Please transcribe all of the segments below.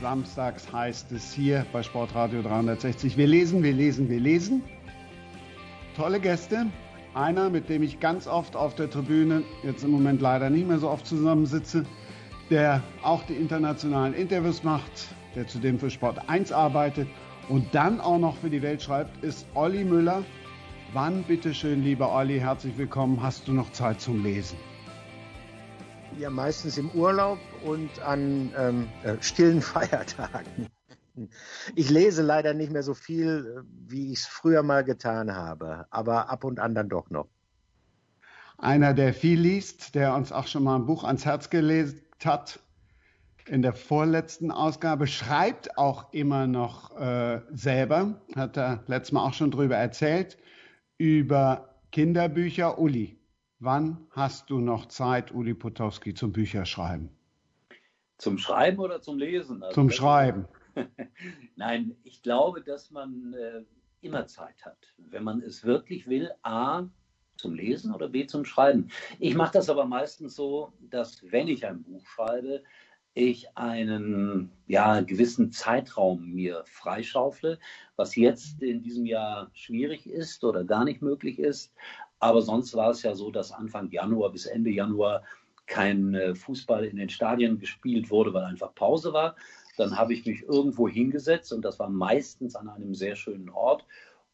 Samstags heißt es hier bei Sportradio 360. Wir lesen, wir lesen, wir lesen. Tolle Gäste. Einer, mit dem ich ganz oft auf der Tribüne, jetzt im Moment leider nicht mehr so oft zusammensitze, der auch die internationalen Interviews macht, der zudem für Sport 1 arbeitet und dann auch noch für die Welt schreibt, ist Olli Müller. Wann, bitteschön, lieber Olli, herzlich willkommen, hast du noch Zeit zum Lesen? Ja, meistens im Urlaub und an ähm, äh, stillen Feiertagen. Ich lese leider nicht mehr so viel, wie ich es früher mal getan habe, aber ab und an dann doch noch. Einer, der viel liest, der uns auch schon mal ein Buch ans Herz gelegt hat, in der vorletzten Ausgabe, schreibt auch immer noch äh, selber, hat er letztes Mal auch schon drüber erzählt, über Kinderbücher. Uli, Wann hast du noch Zeit, Uli Potowski, zum Bücherschreiben? Zum Schreiben oder zum Lesen? Also zum Schreiben. Nein, ich glaube, dass man äh, immer Zeit hat, wenn man es wirklich will. A, zum Lesen oder B, zum Schreiben. Ich mache das aber meistens so, dass wenn ich ein Buch schreibe, ich einen ja, gewissen Zeitraum mir freischaufle, was jetzt in diesem Jahr schwierig ist oder gar nicht möglich ist. Aber sonst war es ja so, dass Anfang Januar bis Ende Januar kein äh, Fußball in den Stadien gespielt wurde, weil einfach Pause war. Dann habe ich mich irgendwo hingesetzt und das war meistens an einem sehr schönen Ort.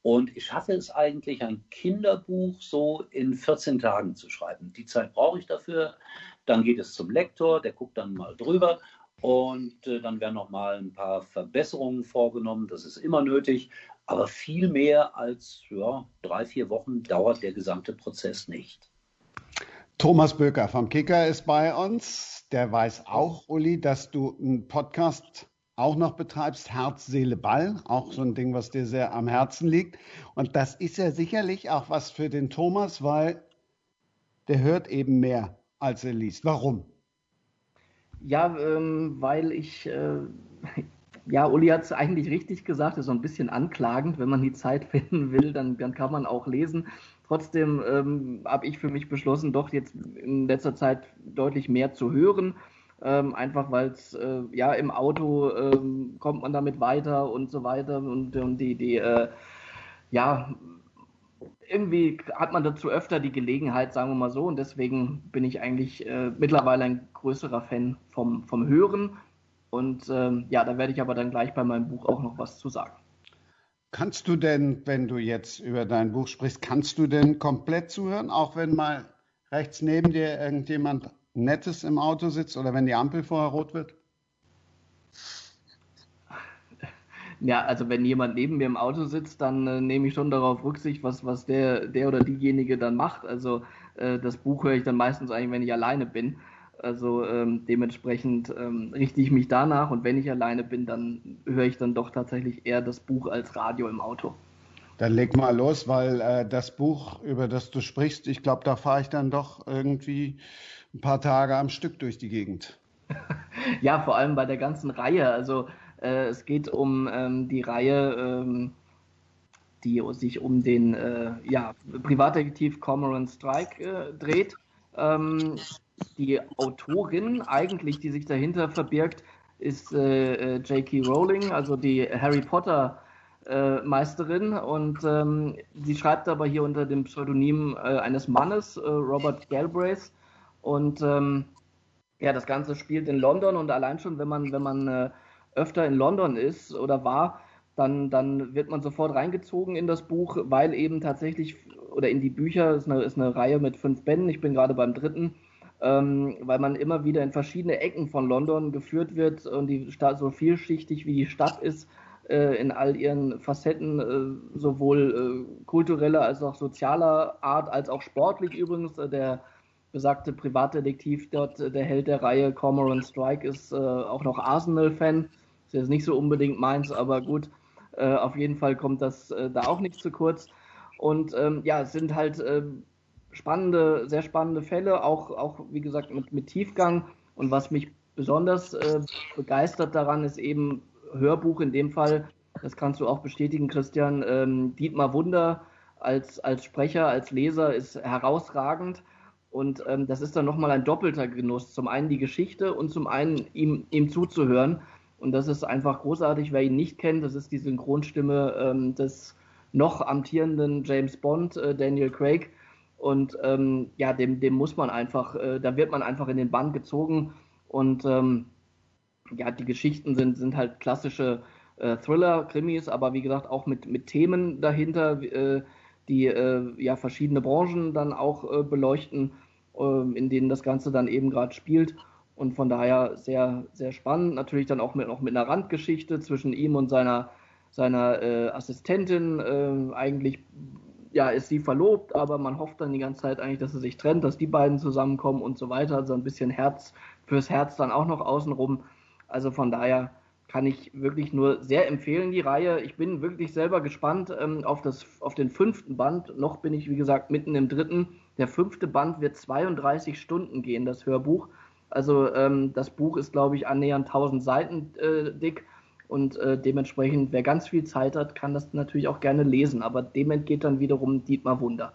Und ich schaffe es eigentlich, ein Kinderbuch so in 14 Tagen zu schreiben. Die Zeit brauche ich dafür. Dann geht es zum Lektor, der guckt dann mal drüber und äh, dann werden noch mal ein paar Verbesserungen vorgenommen. Das ist immer nötig. Aber viel mehr als ja, drei, vier Wochen dauert der gesamte Prozess nicht. Thomas Böker vom Kicker ist bei uns. Der weiß auch, Uli, dass du einen Podcast auch noch betreibst, Herz, Seele, Ball. Auch so ein Ding, was dir sehr am Herzen liegt. Und das ist ja sicherlich auch was für den Thomas, weil der hört eben mehr, als er liest. Warum? Ja, ähm, weil ich, äh, ja, Uli hat es eigentlich richtig gesagt, ist so ein bisschen anklagend. Wenn man die Zeit finden will, dann, dann kann man auch lesen. Trotzdem ähm, habe ich für mich beschlossen, doch jetzt in letzter Zeit deutlich mehr zu hören. Ähm, einfach weil es äh, ja im Auto ähm, kommt man damit weiter und so weiter und, und die, die äh, ja irgendwie hat man dazu öfter die Gelegenheit, sagen wir mal so, und deswegen bin ich eigentlich äh, mittlerweile ein größerer Fan vom, vom Hören. Und ähm, ja, da werde ich aber dann gleich bei meinem Buch auch noch was zu sagen. Kannst du denn, wenn du jetzt über dein Buch sprichst, kannst du denn komplett zuhören, auch wenn mal rechts neben dir irgendjemand Nettes im Auto sitzt oder wenn die Ampel vorher rot wird? Ja, also wenn jemand neben mir im Auto sitzt, dann äh, nehme ich schon darauf Rücksicht, was, was der, der oder diejenige dann macht. Also äh, das Buch höre ich dann meistens eigentlich, wenn ich alleine bin. Also ähm, dementsprechend ähm, richte ich mich danach und wenn ich alleine bin, dann höre ich dann doch tatsächlich eher das Buch als Radio im Auto. Dann leg mal los, weil äh, das Buch, über das du sprichst, ich glaube, da fahre ich dann doch irgendwie ein paar Tage am Stück durch die Gegend. ja, vor allem bei der ganzen Reihe. Also äh, es geht um ähm, die Reihe, ähm, die sich um den äh, ja, Privatdetektiv Cormoran Strike äh, dreht. Ähm, die Autorin eigentlich, die sich dahinter verbirgt, ist äh, äh J.K. Rowling, also die Harry Potter äh, Meisterin und ähm, sie schreibt aber hier unter dem Pseudonym eines Mannes, Robert Galbraith und ähm, ja, das Ganze spielt in London und allein schon, wenn man, wenn man öfter in London ist oder war, dann, dann wird man sofort reingezogen in das Buch, weil eben tatsächlich, oder in die Bücher, ist eine, ist eine Reihe mit fünf Bänden, ich bin gerade beim dritten, ähm, weil man immer wieder in verschiedene Ecken von London geführt wird und die Stadt so vielschichtig wie die Stadt ist, äh, in all ihren Facetten, äh, sowohl äh, kultureller als auch sozialer Art, als auch sportlich übrigens. Äh, der besagte Privatdetektiv dort, äh, der Held der Reihe Cormoran Strike, ist äh, auch noch Arsenal-Fan ist jetzt nicht so unbedingt meins, aber gut, äh, auf jeden Fall kommt das äh, da auch nicht zu kurz. Und ähm, ja, es sind halt äh, spannende, sehr spannende Fälle, auch, auch wie gesagt mit, mit Tiefgang. Und was mich besonders äh, begeistert daran ist eben Hörbuch in dem Fall, das kannst du auch bestätigen, Christian, ähm, Dietmar Wunder als, als Sprecher, als Leser ist herausragend. Und ähm, das ist dann nochmal ein doppelter Genuss. Zum einen die Geschichte und zum einen ihm, ihm zuzuhören. Und das ist einfach großartig, wer ihn nicht kennt. Das ist die Synchronstimme ähm, des noch amtierenden James Bond, äh, Daniel Craig. Und ähm, ja, dem, dem muss man einfach, äh, da wird man einfach in den Bann gezogen. Und ähm, ja, die Geschichten sind, sind halt klassische äh, Thriller, Krimis, aber wie gesagt auch mit, mit Themen dahinter, äh, die äh, ja verschiedene Branchen dann auch äh, beleuchten, ähm, in denen das Ganze dann eben gerade spielt. Und von daher sehr, sehr spannend. Natürlich dann auch mit, auch mit einer Randgeschichte zwischen ihm und seiner, seiner äh, Assistentin. Äh, eigentlich ja, ist sie verlobt, aber man hofft dann die ganze Zeit eigentlich, dass sie sich trennt, dass die beiden zusammenkommen und so weiter. Also ein bisschen Herz fürs Herz dann auch noch außenrum. Also von daher kann ich wirklich nur sehr empfehlen, die Reihe. Ich bin wirklich selber gespannt ähm, auf, das, auf den fünften Band. Noch bin ich, wie gesagt, mitten im dritten. Der fünfte Band wird 32 Stunden gehen, das Hörbuch. Also ähm, das Buch ist, glaube ich, annähernd 1000 Seiten äh, dick und äh, dementsprechend, wer ganz viel Zeit hat, kann das natürlich auch gerne lesen. Aber dem entgeht dann wiederum Dietmar Wunder.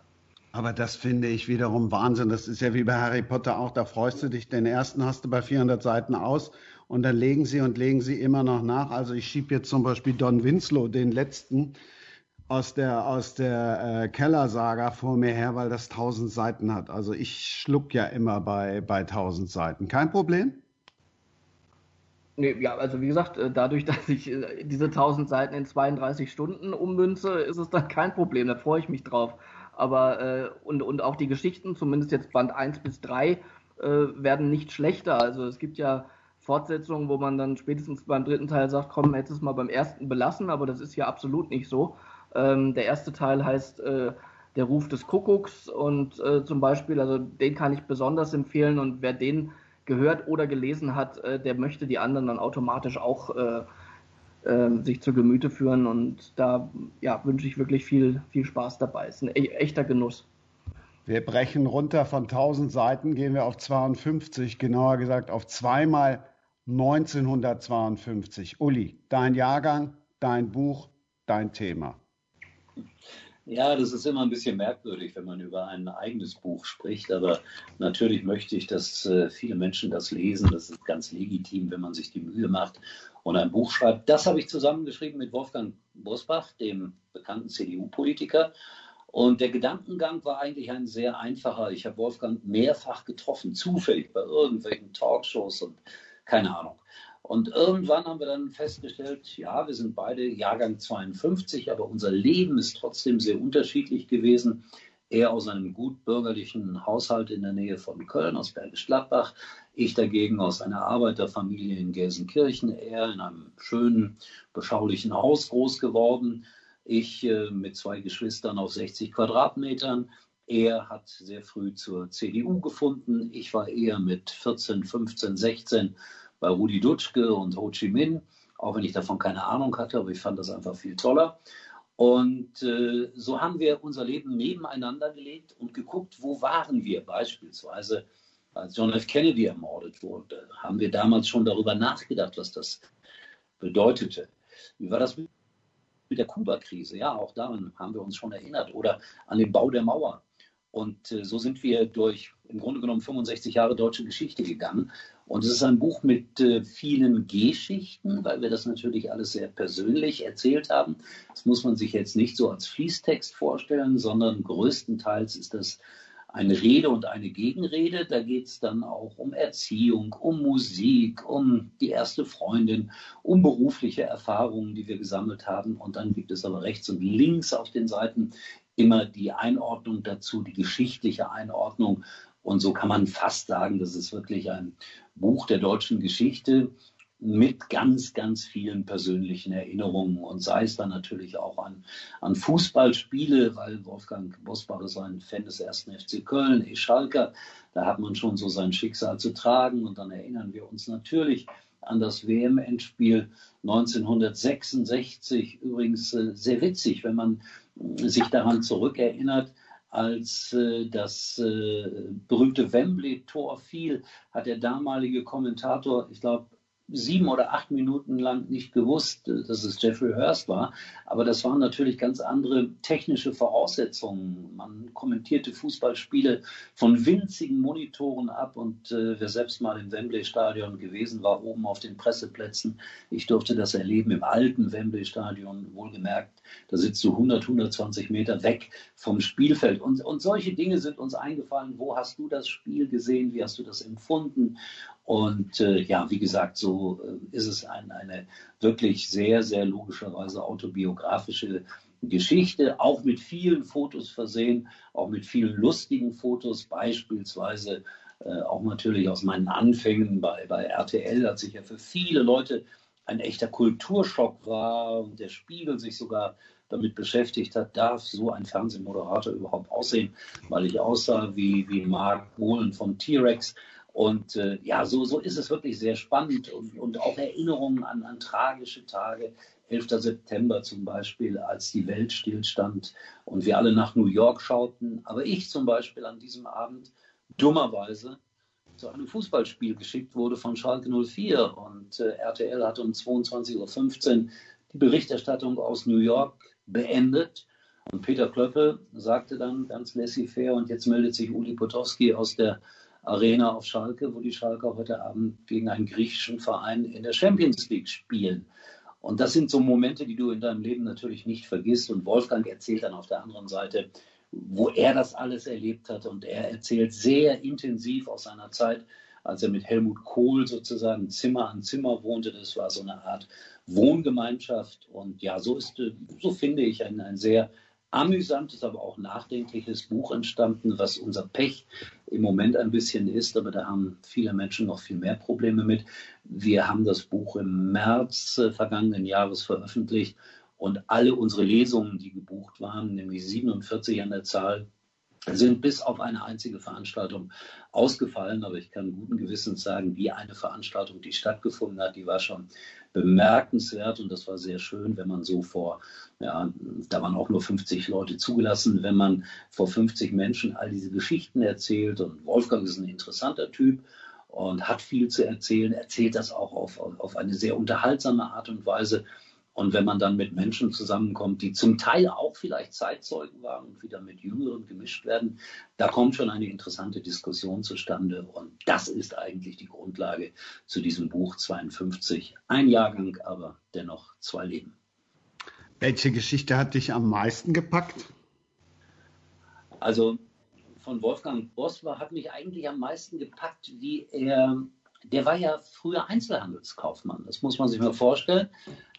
Aber das finde ich wiederum Wahnsinn. Das ist ja wie bei Harry Potter auch. Da freust du dich. Den ersten hast du bei 400 Seiten aus und dann legen sie und legen sie immer noch nach. Also ich schiebe jetzt zum Beispiel Don Winslow, den letzten, aus der, aus der äh, Kellersaga vor mir her, weil das 1000 Seiten hat. Also ich schluck ja immer bei, bei 1000 Seiten. Kein Problem? Nee, ja, also wie gesagt, äh, dadurch, dass ich äh, diese 1000 Seiten in 32 Stunden ummünze, ist es dann kein Problem. Da freue ich mich drauf. Aber, äh, und, und auch die Geschichten, zumindest jetzt Band 1 bis 3, äh, werden nicht schlechter. Also es gibt ja Fortsetzungen, wo man dann spätestens beim dritten Teil sagt, komm, hättest es mal beim ersten belassen, aber das ist ja absolut nicht so. Ähm, der erste Teil heißt äh, Der Ruf des Kuckucks und äh, zum Beispiel, also den kann ich besonders empfehlen und wer den gehört oder gelesen hat, äh, der möchte die anderen dann automatisch auch äh, ähm, sich zu Gemüte führen und da ja, wünsche ich wirklich viel, viel Spaß dabei. Ist ein e echter Genuss. Wir brechen runter von 1000 Seiten, gehen wir auf 52, genauer gesagt auf zweimal 1952. Uli, dein Jahrgang, dein Buch, dein Thema. Ja, das ist immer ein bisschen merkwürdig, wenn man über ein eigenes Buch spricht. Aber natürlich möchte ich, dass äh, viele Menschen das lesen. Das ist ganz legitim, wenn man sich die Mühe macht und ein Buch schreibt. Das habe ich zusammengeschrieben mit Wolfgang Bosbach, dem bekannten CDU-Politiker. Und der Gedankengang war eigentlich ein sehr einfacher. Ich habe Wolfgang mehrfach getroffen, zufällig bei irgendwelchen Talkshows und keine Ahnung. Und irgendwann haben wir dann festgestellt, ja, wir sind beide Jahrgang 52, aber unser Leben ist trotzdem sehr unterschiedlich gewesen. Er aus einem gut bürgerlichen Haushalt in der Nähe von Köln, aus Bergisch Gladbach. Ich dagegen aus einer Arbeiterfamilie in Gelsenkirchen. Er in einem schönen, beschaulichen Haus groß geworden. Ich äh, mit zwei Geschwistern auf 60 Quadratmetern. Er hat sehr früh zur CDU gefunden. Ich war eher mit 14, 15, 16 bei Rudi Dutschke und Ho Chi Minh, auch wenn ich davon keine Ahnung hatte, aber ich fand das einfach viel toller. Und äh, so haben wir unser Leben nebeneinander gelegt und geguckt, wo waren wir beispielsweise, als John F. Kennedy ermordet wurde, haben wir damals schon darüber nachgedacht, was das bedeutete. Wie war das mit der Kuba-Krise? Ja, auch daran haben wir uns schon erinnert. Oder an den Bau der Mauer. Und äh, so sind wir durch im Grunde genommen 65 Jahre deutsche Geschichte gegangen. Und es ist ein Buch mit äh, vielen Geschichten, weil wir das natürlich alles sehr persönlich erzählt haben. Das muss man sich jetzt nicht so als Fließtext vorstellen, sondern größtenteils ist das eine Rede und eine Gegenrede. Da geht es dann auch um Erziehung, um Musik, um die erste Freundin, um berufliche Erfahrungen, die wir gesammelt haben. Und dann gibt es aber rechts und links auf den Seiten immer die Einordnung dazu, die geschichtliche Einordnung. Und so kann man fast sagen, das ist wirklich ein Buch der deutschen Geschichte mit ganz, ganz vielen persönlichen Erinnerungen und sei es dann natürlich auch an, an Fußballspiele, weil Wolfgang Bosbach ist ein Fan des ersten FC Köln, E. Schalker, da hat man schon so sein Schicksal zu tragen und dann erinnern wir uns natürlich an das WM-Endspiel 1966. Übrigens äh, sehr witzig, wenn man sich daran zurückerinnert, als äh, das äh, berühmte Wembley-Tor fiel, hat der damalige Kommentator, ich glaube, sieben oder acht Minuten lang nicht gewusst, dass es Jeffrey Hurst war. Aber das waren natürlich ganz andere technische Voraussetzungen. Man kommentierte Fußballspiele von winzigen Monitoren ab und äh, wer selbst mal im Wembley-Stadion gewesen war, oben auf den Presseplätzen, ich durfte das erleben im alten Wembley-Stadion, wohlgemerkt, da sitzt du 100, 120 Meter weg vom Spielfeld. Und, und solche Dinge sind uns eingefallen. Wo hast du das Spiel gesehen? Wie hast du das empfunden? Und äh, ja, wie gesagt, so äh, ist es ein, eine wirklich sehr, sehr logischerweise autobiografische Geschichte, auch mit vielen Fotos versehen, auch mit vielen lustigen Fotos, beispielsweise äh, auch natürlich aus meinen Anfängen bei, bei RTL, als ich ja für viele Leute ein echter Kulturschock war und der Spiegel sich sogar damit beschäftigt hat, darf so ein Fernsehmoderator überhaupt aussehen, weil ich aussah wie, wie Mark Bohlen von T-Rex. Und äh, ja, so, so ist es wirklich sehr spannend und, und auch Erinnerungen an, an tragische Tage. 11. September zum Beispiel, als die Welt stillstand und wir alle nach New York schauten. Aber ich zum Beispiel an diesem Abend dummerweise zu einem Fußballspiel geschickt wurde von Schalke 04 und äh, RTL hat um 22.15 Uhr die Berichterstattung aus New York beendet. Und Peter Klöppel sagte dann ganz laissez-faire, und jetzt meldet sich Uli Potowski aus der Arena auf Schalke, wo die Schalke heute Abend gegen einen griechischen Verein in der Champions League spielen. Und das sind so Momente, die du in deinem Leben natürlich nicht vergisst. Und Wolfgang erzählt dann auf der anderen Seite, wo er das alles erlebt hat. Und er erzählt sehr intensiv aus seiner Zeit, als er mit Helmut Kohl sozusagen Zimmer an Zimmer wohnte. Das war so eine Art Wohngemeinschaft. Und ja, so ist, so finde ich, ein, ein sehr amüsantes, aber auch nachdenkliches Buch entstanden, was unser Pech im Moment ein bisschen ist, aber da haben viele Menschen noch viel mehr Probleme mit. Wir haben das Buch im März äh, vergangenen Jahres veröffentlicht und alle unsere Lesungen, die gebucht waren, nämlich 47 an der Zahl, sind bis auf eine einzige Veranstaltung ausgefallen. Aber ich kann guten Gewissens sagen, wie eine Veranstaltung, die stattgefunden hat, die war schon bemerkenswert und das war sehr schön, wenn man so vor, ja, da waren auch nur 50 Leute zugelassen, wenn man vor 50 Menschen all diese Geschichten erzählt und Wolfgang ist ein interessanter Typ und hat viel zu erzählen, erzählt das auch auf, auf eine sehr unterhaltsame Art und Weise. Und wenn man dann mit Menschen zusammenkommt, die zum Teil auch vielleicht Zeitzeugen waren und wieder mit Jüngeren gemischt werden, da kommt schon eine interessante Diskussion zustande. Und das ist eigentlich die Grundlage zu diesem Buch 52. Ein Jahrgang, aber dennoch zwei Leben. Welche Geschichte hat dich am meisten gepackt? Also von Wolfgang Boswa hat mich eigentlich am meisten gepackt, wie er der war ja früher Einzelhandelskaufmann. Das muss man sich mal vorstellen.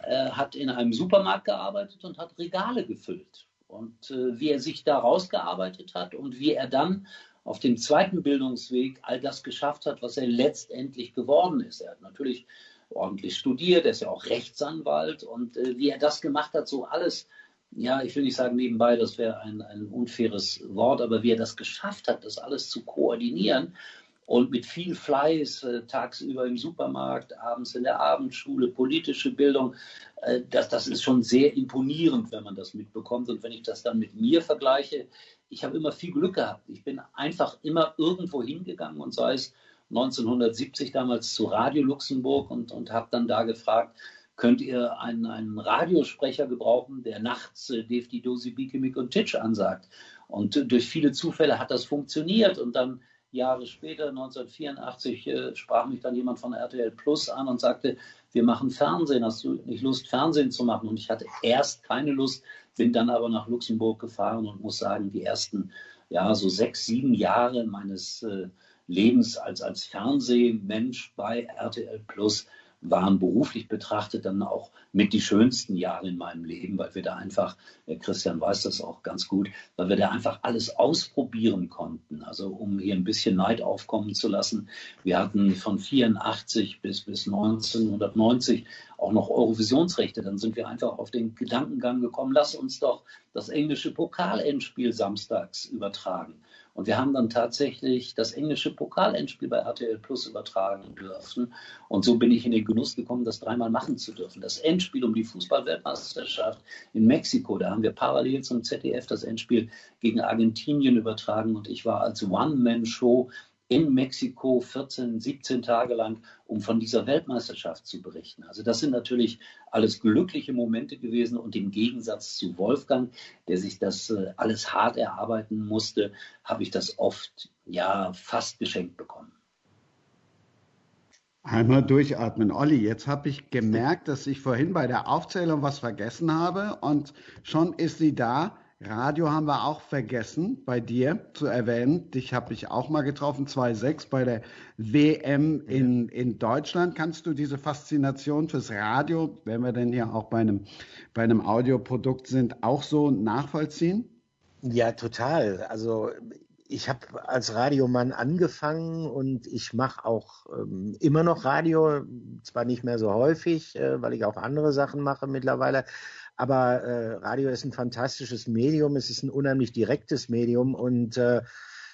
Er hat in einem Supermarkt gearbeitet und hat Regale gefüllt. Und äh, wie er sich da rausgearbeitet hat und wie er dann auf dem zweiten Bildungsweg all das geschafft hat, was er letztendlich geworden ist. Er hat natürlich ordentlich studiert, er ist ja auch Rechtsanwalt und äh, wie er das gemacht hat, so alles, ja, ich will nicht sagen nebenbei, das wäre ein, ein unfaires Wort, aber wie er das geschafft hat, das alles zu koordinieren und mit viel Fleiß äh, tagsüber im Supermarkt, abends in der Abendschule, politische Bildung. Äh, das, das ist schon sehr imponierend, wenn man das mitbekommt. Und wenn ich das dann mit mir vergleiche, ich habe immer viel Glück gehabt. Ich bin einfach immer irgendwo hingegangen und sei es 1970 damals zu Radio Luxemburg und, und habe dann da gefragt, könnt ihr einen, einen Radiosprecher gebrauchen, der nachts äh, Defti Dosi Bikemik und Titsch ansagt. Und äh, durch viele Zufälle hat das funktioniert und dann Jahre später, 1984, äh, sprach mich dann jemand von RTL Plus an und sagte, wir machen Fernsehen, hast du nicht Lust, Fernsehen zu machen? Und ich hatte erst keine Lust, bin dann aber nach Luxemburg gefahren und muss sagen, die ersten, ja, so sechs, sieben Jahre meines äh, Lebens als, als Fernsehmensch bei RTL Plus waren beruflich betrachtet dann auch mit die schönsten Jahre in meinem Leben, weil wir da einfach, Christian weiß das auch ganz gut, weil wir da einfach alles ausprobieren konnten. Also um hier ein bisschen Neid aufkommen zu lassen. Wir hatten von 84 bis, bis 1990 auch noch Eurovisionsrechte. Dann sind wir einfach auf den Gedankengang gekommen, lass uns doch das englische Pokalendspiel samstags übertragen. Und wir haben dann tatsächlich das englische Pokalendspiel bei RTL Plus übertragen dürfen. Und so bin ich in den Genuss gekommen, das dreimal machen zu dürfen. Das Endspiel um die Fußball-Weltmeisterschaft in Mexiko, da haben wir parallel zum ZDF das Endspiel gegen Argentinien übertragen. Und ich war als One-Man-Show in Mexiko 14, 17 Tage lang, um von dieser Weltmeisterschaft zu berichten. Also das sind natürlich alles glückliche Momente gewesen und im Gegensatz zu Wolfgang, der sich das äh, alles hart erarbeiten musste, habe ich das oft ja fast geschenkt bekommen. Einmal durchatmen. Olli, jetzt habe ich gemerkt, dass ich vorhin bei der Aufzählung was vergessen habe und schon ist sie da. Radio haben wir auch vergessen, bei dir zu erwähnen. Dich habe ich auch mal getroffen, 2.6 bei der WM in, in Deutschland. Kannst du diese Faszination fürs Radio, wenn wir denn hier auch bei einem, bei einem Audioprodukt sind, auch so nachvollziehen? Ja, total. Also ich habe als Radiomann angefangen und ich mache auch ähm, immer noch Radio, zwar nicht mehr so häufig, äh, weil ich auch andere Sachen mache mittlerweile, aber äh, Radio ist ein fantastisches Medium, es ist ein unheimlich direktes Medium. Und äh,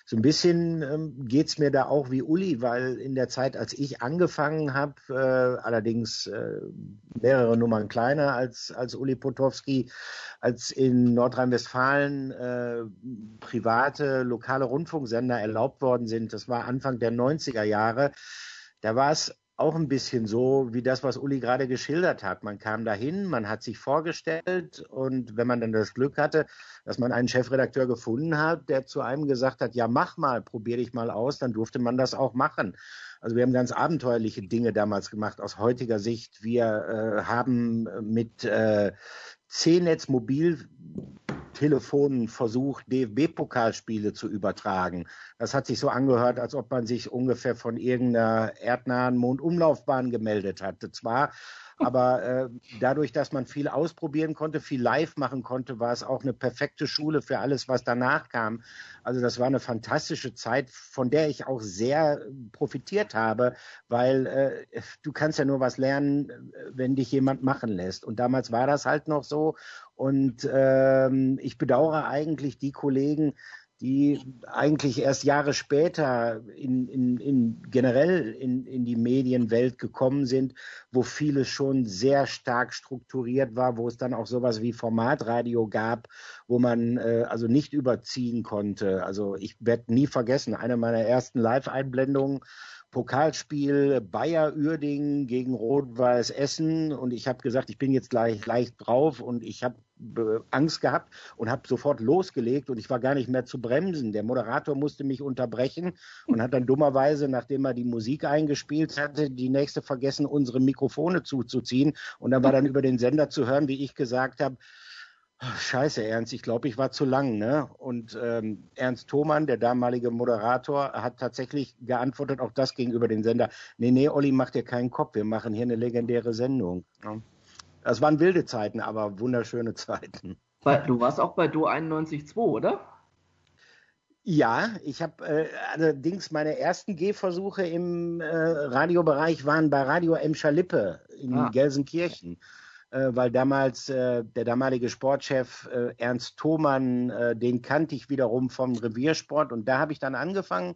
so ein bisschen ähm, geht's mir da auch wie Uli, weil in der Zeit, als ich angefangen habe, äh, allerdings äh, mehrere Nummern kleiner als, als Uli Potowski, als in Nordrhein-Westfalen äh, private lokale Rundfunksender erlaubt worden sind, das war Anfang der 90er Jahre, da war es auch ein bisschen so wie das, was Uli gerade geschildert hat. Man kam dahin, man hat sich vorgestellt und wenn man dann das Glück hatte, dass man einen Chefredakteur gefunden hat, der zu einem gesagt hat, ja mach mal, probier dich mal aus, dann durfte man das auch machen. Also wir haben ganz abenteuerliche Dinge damals gemacht aus heutiger Sicht. Wir äh, haben mit äh, C-Netz Mobil Telefonen versucht, DFB-Pokalspiele zu übertragen. Das hat sich so angehört, als ob man sich ungefähr von irgendeiner erdnahen Mondumlaufbahn gemeldet hatte. Zwar aber äh, dadurch, dass man viel ausprobieren konnte, viel live machen konnte, war es auch eine perfekte Schule für alles, was danach kam. Also das war eine fantastische Zeit, von der ich auch sehr profitiert habe, weil äh, du kannst ja nur was lernen, wenn dich jemand machen lässt. Und damals war das halt noch so. Und ähm, ich bedauere eigentlich die Kollegen, die eigentlich erst Jahre später in, in, in generell in, in die Medienwelt gekommen sind, wo vieles schon sehr stark strukturiert war, wo es dann auch sowas wie Formatradio gab, wo man äh, also nicht überziehen konnte. Also ich werde nie vergessen, eine meiner ersten Live-Einblendungen Pokalspiel Bayer Uerdingen gegen Rot-Weiß Essen und ich habe gesagt, ich bin jetzt gleich leicht drauf und ich habe Angst gehabt und habe sofort losgelegt und ich war gar nicht mehr zu bremsen. Der Moderator musste mich unterbrechen und hat dann dummerweise, nachdem er die Musik eingespielt hatte, die nächste vergessen, unsere Mikrofone zuzuziehen und dann war dann über den Sender zu hören, wie ich gesagt habe, Scheiße, Ernst, ich glaube, ich war zu lang, ne? Und ähm, Ernst Thomann, der damalige Moderator, hat tatsächlich geantwortet, auch das gegenüber den Sender. Nee, nee, Olli, mach dir keinen Kopf, wir machen hier eine legendäre Sendung. Ja. Das waren wilde Zeiten, aber wunderschöne Zeiten. Du warst auch bei Do 91.2, oder? Ja, ich habe äh, allerdings meine ersten Gehversuche im äh, Radiobereich waren bei Radio Emscher Lippe in ah. Gelsenkirchen äh, weil damals äh, der damalige Sportchef äh, Ernst Thomann, äh, den kannte ich wiederum vom Reviersport und da habe ich dann angefangen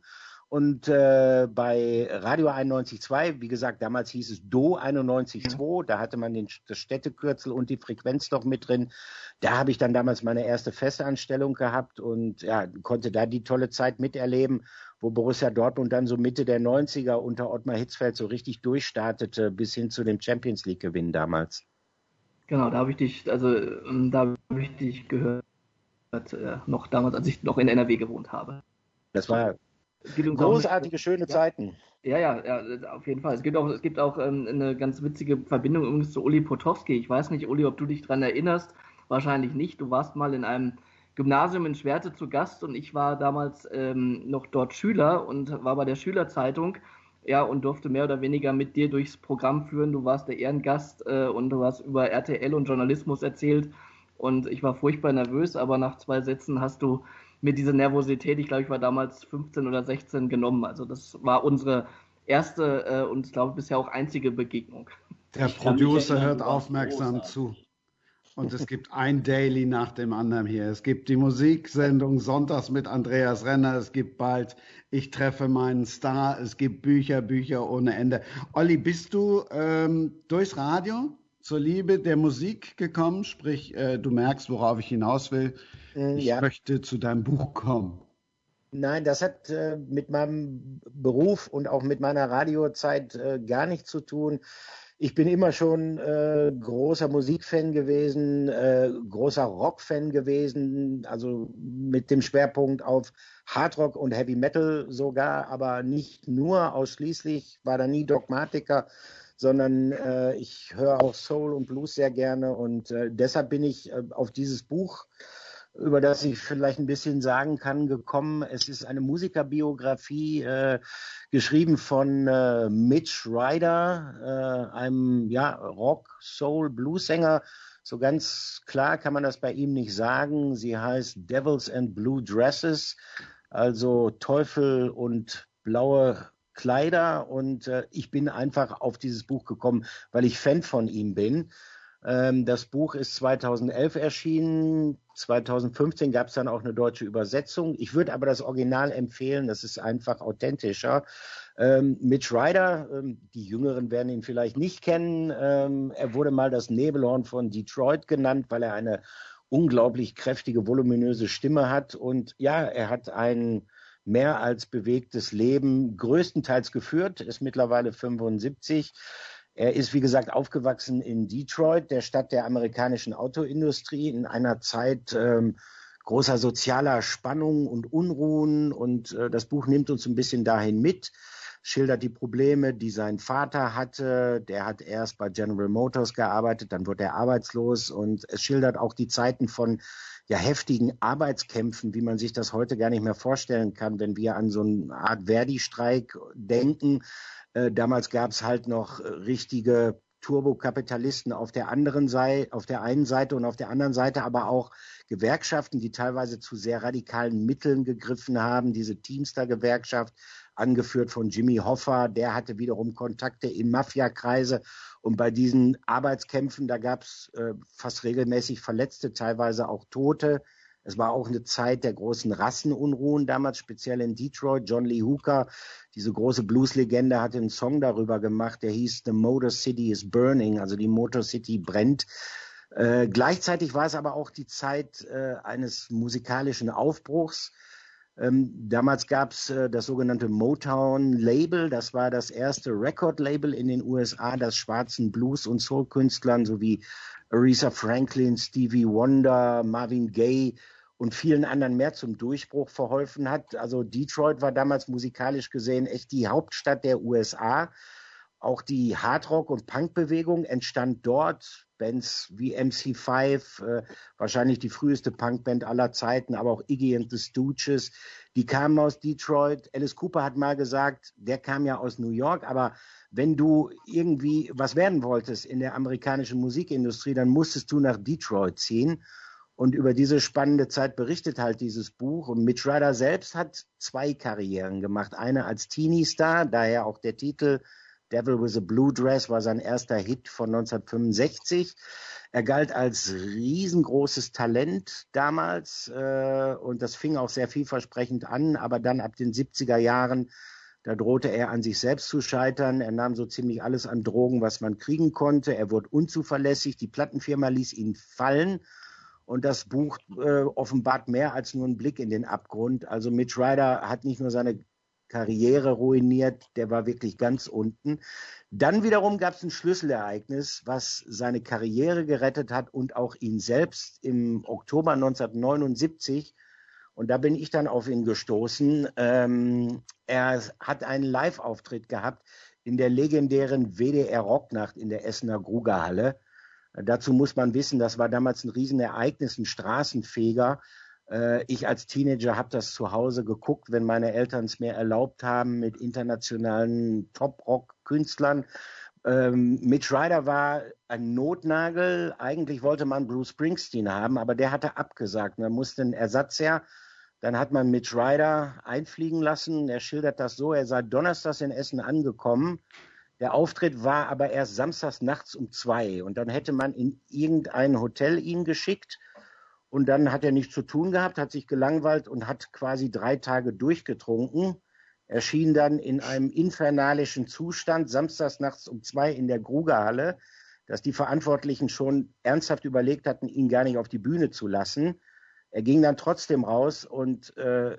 und äh, bei Radio 91.2, wie gesagt, damals hieß es Do 91.2, da hatte man den, das Städtekürzel und die Frequenz noch mit drin. Da habe ich dann damals meine erste Festanstellung gehabt und ja, konnte da die tolle Zeit miterleben, wo Borussia Dortmund dann so Mitte der 90er unter Ottmar Hitzfeld so richtig durchstartete bis hin zu dem Champions League Gewinn damals. Genau, da habe ich dich, also ähm, da habe ich dich gehört, äh, noch damals, als ich noch in NRW gewohnt habe. Das war großartige, auch, schöne ja, Zeiten. Ja, ja, ja, auf jeden Fall. Es gibt auch, es gibt auch ähm, eine ganz witzige Verbindung übrigens zu Uli Potowski. Ich weiß nicht, Uli, ob du dich daran erinnerst. Wahrscheinlich nicht. Du warst mal in einem Gymnasium in Schwerte zu Gast und ich war damals ähm, noch dort Schüler und war bei der Schülerzeitung ja, und durfte mehr oder weniger mit dir durchs Programm führen. Du warst der Ehrengast äh, und du hast über RTL und Journalismus erzählt. Und ich war furchtbar nervös, aber nach zwei Sätzen hast du mir diese Nervosität, ich glaube, ich war damals 15 oder 16 genommen. Also das war unsere erste äh, und ich glaube bisher auch einzige Begegnung. Der Producer hört aufmerksam zu. Und es gibt ein Daily nach dem anderen hier. Es gibt die Musiksendung Sonntags mit Andreas Renner. Es gibt bald Ich treffe meinen Star. Es gibt Bücher, Bücher ohne Ende. Olli, bist du ähm, durchs Radio zur Liebe der Musik gekommen? Sprich, äh, du merkst, worauf ich hinaus will. Äh, ich ja. möchte zu deinem Buch kommen. Nein, das hat äh, mit meinem Beruf und auch mit meiner Radiozeit äh, gar nichts zu tun. Ich bin immer schon äh, großer Musikfan gewesen, äh, großer Rockfan gewesen, also mit dem Schwerpunkt auf Hardrock und Heavy Metal sogar, aber nicht nur. Ausschließlich, war da nie Dogmatiker, sondern äh, ich höre auch Soul und Blues sehr gerne und äh, deshalb bin ich äh, auf dieses Buch über das ich vielleicht ein bisschen sagen kann, gekommen. Es ist eine Musikerbiografie, äh, geschrieben von äh, Mitch Ryder, äh, einem ja, Rock, Soul, Blues-Sänger. So ganz klar kann man das bei ihm nicht sagen. Sie heißt Devils and Blue Dresses, also Teufel und blaue Kleider. Und äh, ich bin einfach auf dieses Buch gekommen, weil ich Fan von ihm bin. Ähm, das Buch ist 2011 erschienen. 2015 gab es dann auch eine deutsche Übersetzung. Ich würde aber das Original empfehlen, das ist einfach authentischer. Ähm, Mitch Ryder, ähm, die Jüngeren werden ihn vielleicht nicht kennen. Ähm, er wurde mal das Nebelhorn von Detroit genannt, weil er eine unglaublich kräftige, voluminöse Stimme hat. Und ja, er hat ein mehr als bewegtes Leben größtenteils geführt, ist mittlerweile 75 er ist, wie gesagt, aufgewachsen in Detroit, der Stadt der amerikanischen Autoindustrie, in einer Zeit ähm, großer sozialer Spannung und Unruhen. Und äh, das Buch nimmt uns ein bisschen dahin mit, schildert die Probleme, die sein Vater hatte. Der hat erst bei General Motors gearbeitet, dann wurde er arbeitslos. Und es schildert auch die Zeiten von ja, heftigen Arbeitskämpfen, wie man sich das heute gar nicht mehr vorstellen kann, wenn wir an so eine Art Verdi-Streik denken äh, damals gab es halt noch äh, richtige Turbokapitalisten auf der anderen Seite, auf der einen Seite und auf der anderen Seite aber auch Gewerkschaften, die teilweise zu sehr radikalen Mitteln gegriffen haben. Diese Teamster-Gewerkschaft, angeführt von Jimmy Hoffa, der hatte wiederum Kontakte in Mafiakreise. Und bei diesen Arbeitskämpfen, da gab es äh, fast regelmäßig Verletzte, teilweise auch Tote. Es war auch eine Zeit der großen Rassenunruhen damals, speziell in Detroit. John Lee Hooker, diese große Blues-Legende, hatte einen Song darüber gemacht, der hieß The Motor City is Burning, also die Motor City brennt. Äh, gleichzeitig war es aber auch die Zeit äh, eines musikalischen Aufbruchs. Ähm, damals gab es äh, das sogenannte Motown Label. Das war das erste Record-Label in den USA, das schwarzen Blues- und Soul-Künstlern sowie Aretha Franklin, Stevie Wonder, Marvin Gaye und vielen anderen mehr zum Durchbruch verholfen hat. Also Detroit war damals musikalisch gesehen echt die Hauptstadt der USA. Auch die Hardrock- und Punkbewegung entstand dort. Bands wie MC5, äh, wahrscheinlich die früheste Punkband aller Zeiten, aber auch Iggy and the Stooges, die kamen aus Detroit. Alice Cooper hat mal gesagt, der kam ja aus New York, aber wenn du irgendwie was werden wolltest in der amerikanischen Musikindustrie, dann musstest du nach Detroit ziehen. Und über diese spannende Zeit berichtet halt dieses Buch. Und Mitch Ryder selbst hat zwei Karrieren gemacht. Eine als Teenie-Star, daher auch der Titel Devil with a Blue Dress war sein erster Hit von 1965. Er galt als riesengroßes Talent damals äh, und das fing auch sehr vielversprechend an, aber dann ab den 70er Jahren da drohte er an sich selbst zu scheitern. Er nahm so ziemlich alles an Drogen, was man kriegen konnte. Er wurde unzuverlässig. Die Plattenfirma ließ ihn fallen. Und das Buch äh, offenbart mehr als nur einen Blick in den Abgrund. Also Mitch Ryder hat nicht nur seine Karriere ruiniert, der war wirklich ganz unten. Dann wiederum gab es ein Schlüsselereignis, was seine Karriere gerettet hat und auch ihn selbst im Oktober 1979 und da bin ich dann auf ihn gestoßen. Ähm, er hat einen Live-Auftritt gehabt in der legendären WDR Rocknacht in der Essener Grugerhalle. Dazu muss man wissen, das war damals ein Riesenereignis, ein Straßenfeger. Äh, ich als Teenager habe das zu Hause geguckt, wenn meine Eltern es mir erlaubt haben, mit internationalen Top-Rock-Künstlern. Ähm, Mitch Ryder war ein Notnagel. Eigentlich wollte man Bruce Springsteen haben, aber der hatte abgesagt. Da musste ein Ersatz her. Dann hat man Mitch Ryder einfliegen lassen. Er schildert das so, er sei donnerstags in Essen angekommen. Der Auftritt war aber erst samstags nachts um zwei und dann hätte man in irgendein Hotel ihn geschickt und dann hat er nichts zu tun gehabt, hat sich gelangweilt und hat quasi drei Tage durchgetrunken. Erschien dann in einem infernalischen Zustand samstags nachts um zwei in der Grugerhalle, dass die Verantwortlichen schon ernsthaft überlegt hatten, ihn gar nicht auf die Bühne zu lassen. Er ging dann trotzdem raus und äh,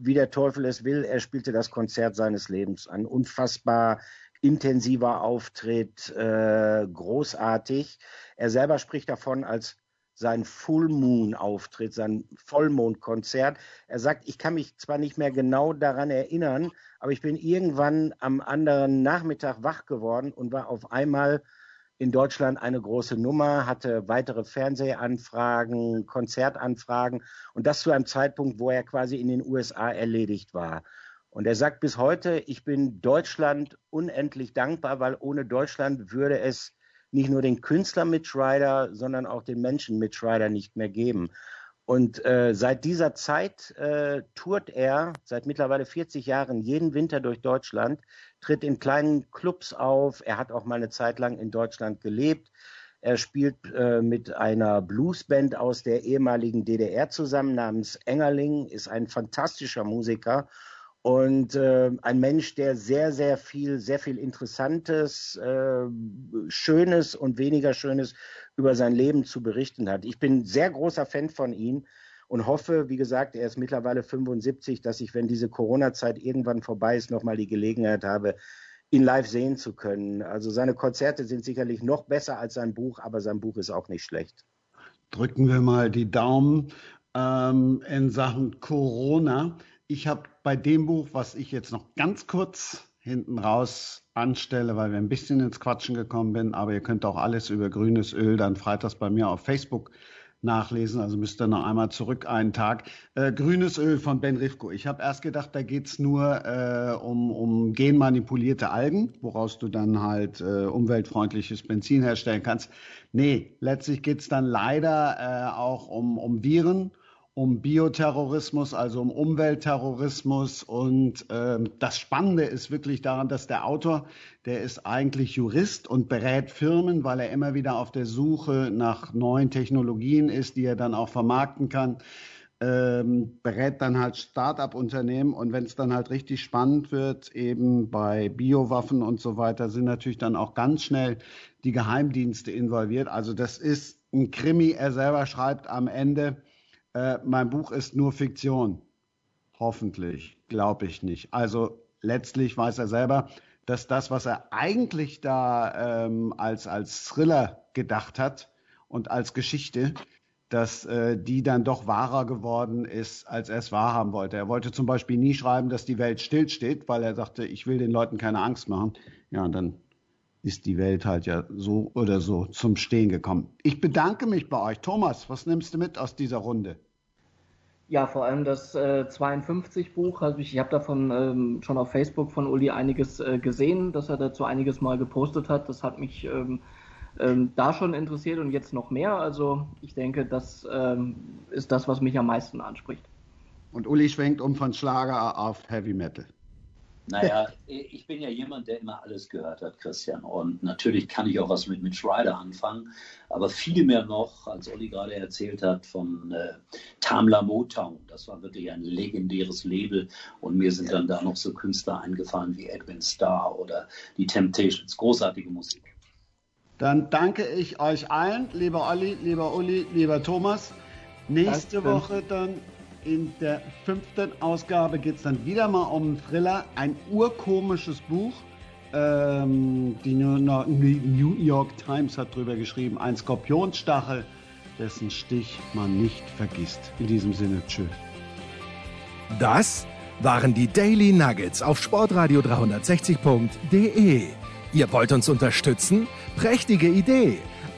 wie der Teufel es will, er spielte das Konzert seines Lebens. Ein unfassbar intensiver Auftritt, äh, großartig. Er selber spricht davon als sein Full Moon Auftritt, sein Vollmondkonzert. Er sagt, ich kann mich zwar nicht mehr genau daran erinnern, aber ich bin irgendwann am anderen Nachmittag wach geworden und war auf einmal in Deutschland eine große Nummer, hatte weitere Fernsehanfragen, Konzertanfragen und das zu einem Zeitpunkt, wo er quasi in den USA erledigt war. Und er sagt bis heute, ich bin Deutschland unendlich dankbar, weil ohne Deutschland würde es nicht nur den Künstler Mitch Ryder, sondern auch den Menschen Mitch Ryder nicht mehr geben. Und äh, seit dieser Zeit äh, tourt er seit mittlerweile 40 Jahren jeden Winter durch Deutschland, tritt in kleinen Clubs auf. Er hat auch mal eine Zeit lang in Deutschland gelebt. Er spielt äh, mit einer Bluesband aus der ehemaligen DDR zusammen namens Engerling, ist ein fantastischer Musiker und äh, ein Mensch, der sehr, sehr viel, sehr viel Interessantes, äh, Schönes und weniger Schönes über sein Leben zu berichten hat. Ich bin sehr großer Fan von ihm und hoffe, wie gesagt, er ist mittlerweile 75, dass ich, wenn diese Corona-Zeit irgendwann vorbei ist, nochmal die Gelegenheit habe, ihn live sehen zu können. Also seine Konzerte sind sicherlich noch besser als sein Buch, aber sein Buch ist auch nicht schlecht. Drücken wir mal die Daumen ähm, in Sachen Corona. Ich habe bei dem Buch, was ich jetzt noch ganz kurz hinten raus anstelle, weil wir ein bisschen ins Quatschen gekommen sind, aber ihr könnt auch alles über grünes Öl dann freitags bei mir auf Facebook nachlesen, also müsst ihr noch einmal zurück einen Tag. Äh, grünes Öl von Ben Rifko. Ich habe erst gedacht, da geht's nur äh, um, um genmanipulierte Algen, woraus du dann halt äh, umweltfreundliches Benzin herstellen kannst. Nee, letztlich geht's dann leider äh, auch um, um Viren um Bioterrorismus, also um Umweltterrorismus. Und äh, das Spannende ist wirklich daran, dass der Autor, der ist eigentlich Jurist und berät Firmen, weil er immer wieder auf der Suche nach neuen Technologien ist, die er dann auch vermarkten kann. Ähm, berät dann halt Start-up-Unternehmen und wenn es dann halt richtig spannend wird, eben bei Biowaffen und so weiter, sind natürlich dann auch ganz schnell die Geheimdienste involviert. Also das ist ein Krimi. Er selber schreibt am Ende, äh, mein Buch ist nur Fiktion. Hoffentlich, glaube ich nicht. Also letztlich weiß er selber, dass das, was er eigentlich da ähm, als, als Thriller gedacht hat und als Geschichte, dass äh, die dann doch wahrer geworden ist, als er es wahrhaben wollte. Er wollte zum Beispiel nie schreiben, dass die Welt stillsteht, weil er sagte, ich will den Leuten keine Angst machen. Ja, und dann ist die Welt halt ja so oder so zum Stehen gekommen. Ich bedanke mich bei euch. Thomas, was nimmst du mit aus dieser Runde? Ja, vor allem das äh, 52 Buch. Also ich, ich habe davon ähm, schon auf Facebook von Uli einiges äh, gesehen, dass er dazu einiges mal gepostet hat. Das hat mich ähm, ähm, da schon interessiert und jetzt noch mehr. Also ich denke, das ähm, ist das, was mich am meisten anspricht. Und Uli schwenkt um von Schlager auf Heavy Metal. Naja, ich bin ja jemand, der immer alles gehört hat, Christian. Und natürlich kann ich auch was mit Mitch Ryder anfangen. Aber viel mehr noch, als Olli gerade erzählt hat, von äh, Tamla Motown. Das war wirklich ein legendäres Label. Und mir sind dann da noch so Künstler eingefallen wie Edwin Starr oder die Temptations. Großartige Musik. Dann danke ich euch allen, lieber Olli, lieber Uli, lieber Thomas. Nächste. Woche dann in der fünften Ausgabe geht es dann wieder mal um einen Thriller, ein urkomisches Buch. Ähm, die New York Times hat drüber geschrieben, ein Skorpionsstachel, dessen Stich man nicht vergisst. In diesem Sinne, tschüss. Das waren die Daily Nuggets auf sportradio 360.de. Ihr wollt uns unterstützen? Prächtige Idee!